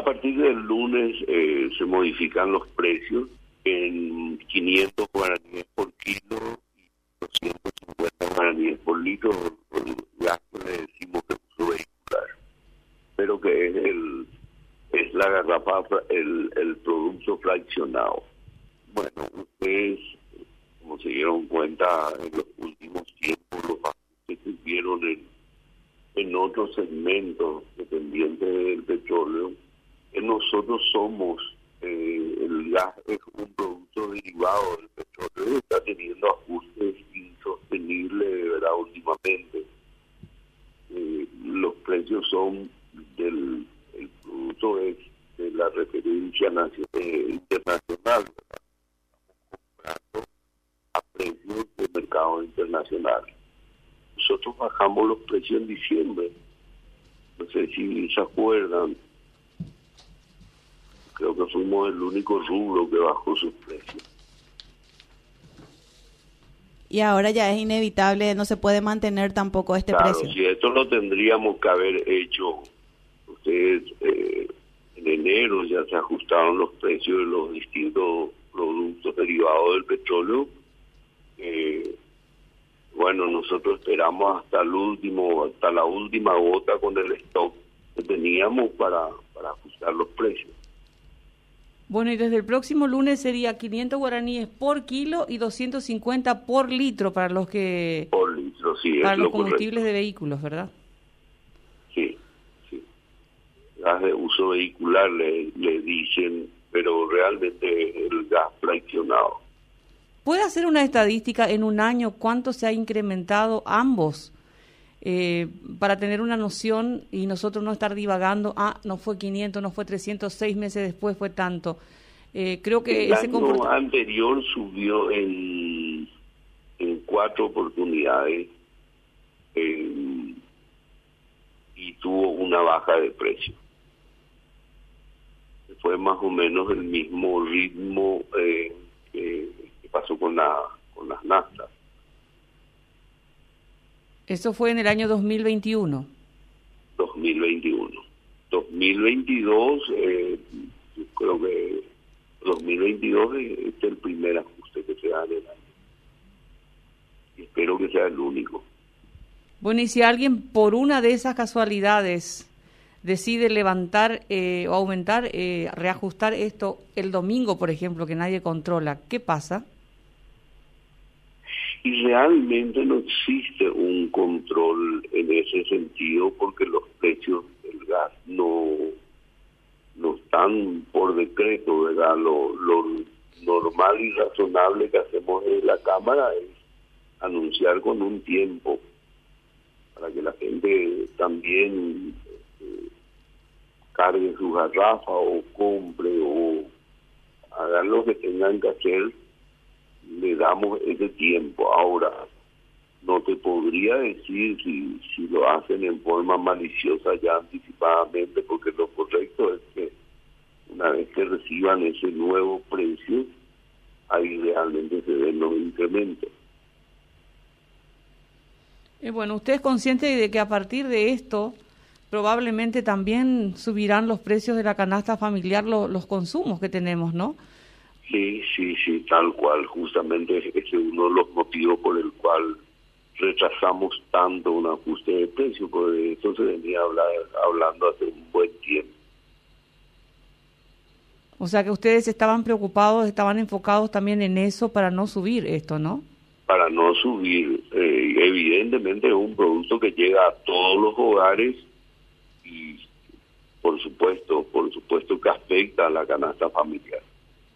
A partir del lunes eh, se modifican los precios en 500 guaraníes por kilo y 250 guaraníes por litro, el gas que le decimos que uso vehicular, pero que es el es la garrafa, el, el producto fraccionado. Bueno, ustedes, como se dieron cuenta en los últimos tiempos, los que hicieron en, en otros segmentos dependientes del petróleo, nosotros somos, eh, el gas es un producto derivado del petróleo, está teniendo ajustes insostenibles, ¿verdad? Últimamente, eh, los precios son del el producto es de la referencia nacional, internacional, a precios del mercado internacional. Nosotros bajamos los precios en diciembre, no sé si se acuerdan, creo que fuimos el único rubro que bajó sus precios. Y ahora ya es inevitable, no se puede mantener tampoco este claro, precio. Si esto lo tendríamos que haber hecho, ustedes eh, en enero ya se ajustaron los precios de los distintos productos derivados del petróleo. Eh, bueno, nosotros esperamos hasta el último, hasta la última gota con el stock que teníamos para, para ajustar los precios. Bueno, y desde el próximo lunes sería 500 guaraníes por kilo y 250 por litro para los que Por litro, sí, para es los lo combustibles correcto. de vehículos, ¿verdad? Sí, sí. Gas de uso vehicular le, le dicen, pero realmente el gas fraccionado. ¿Puede hacer una estadística en un año cuánto se ha incrementado ambos? Eh, para tener una noción y nosotros no estar divagando, ah, no fue 500, no fue 300, seis meses después fue tanto. Eh, creo que el ese año anterior subió en, en cuatro oportunidades eh, y tuvo una baja de precio. Fue más o menos el mismo ritmo eh, que, que pasó con, la, con las naftas. Eso fue en el año 2021. 2021. 2022, eh, yo creo que 2022 es, es el primer ajuste que se da en el año. Espero que sea el único. Bueno, y si alguien por una de esas casualidades decide levantar eh, o aumentar, eh, reajustar esto el domingo, por ejemplo, que nadie controla, ¿qué pasa? Y realmente no existe un control en ese sentido porque los precios del gas no, no están por decreto, ¿verdad? Lo, lo normal y razonable que hacemos en la Cámara es anunciar con un tiempo para que la gente también eh, cargue su garrafa o compre o hagan lo que tengan que hacer le damos ese tiempo. Ahora, no te podría decir si, si lo hacen en forma maliciosa ya anticipadamente, porque lo correcto es que una vez que reciban ese nuevo precio, ahí realmente se den los incrementos. Eh, bueno, usted es consciente de que a partir de esto probablemente también subirán los precios de la canasta familiar, lo- los consumos que tenemos, ¿no? Sí, sí, sí, tal cual. Justamente ese es uno de los motivos por el cual retrasamos tanto un ajuste de precio, porque esto se venía hablar, hablando hace un buen tiempo. O sea que ustedes estaban preocupados, estaban enfocados también en eso para no subir esto, ¿no? para no subir. Eh, evidentemente es un producto que llega a todos los hogares y por supuesto, por supuesto que afecta a la canasta familiar.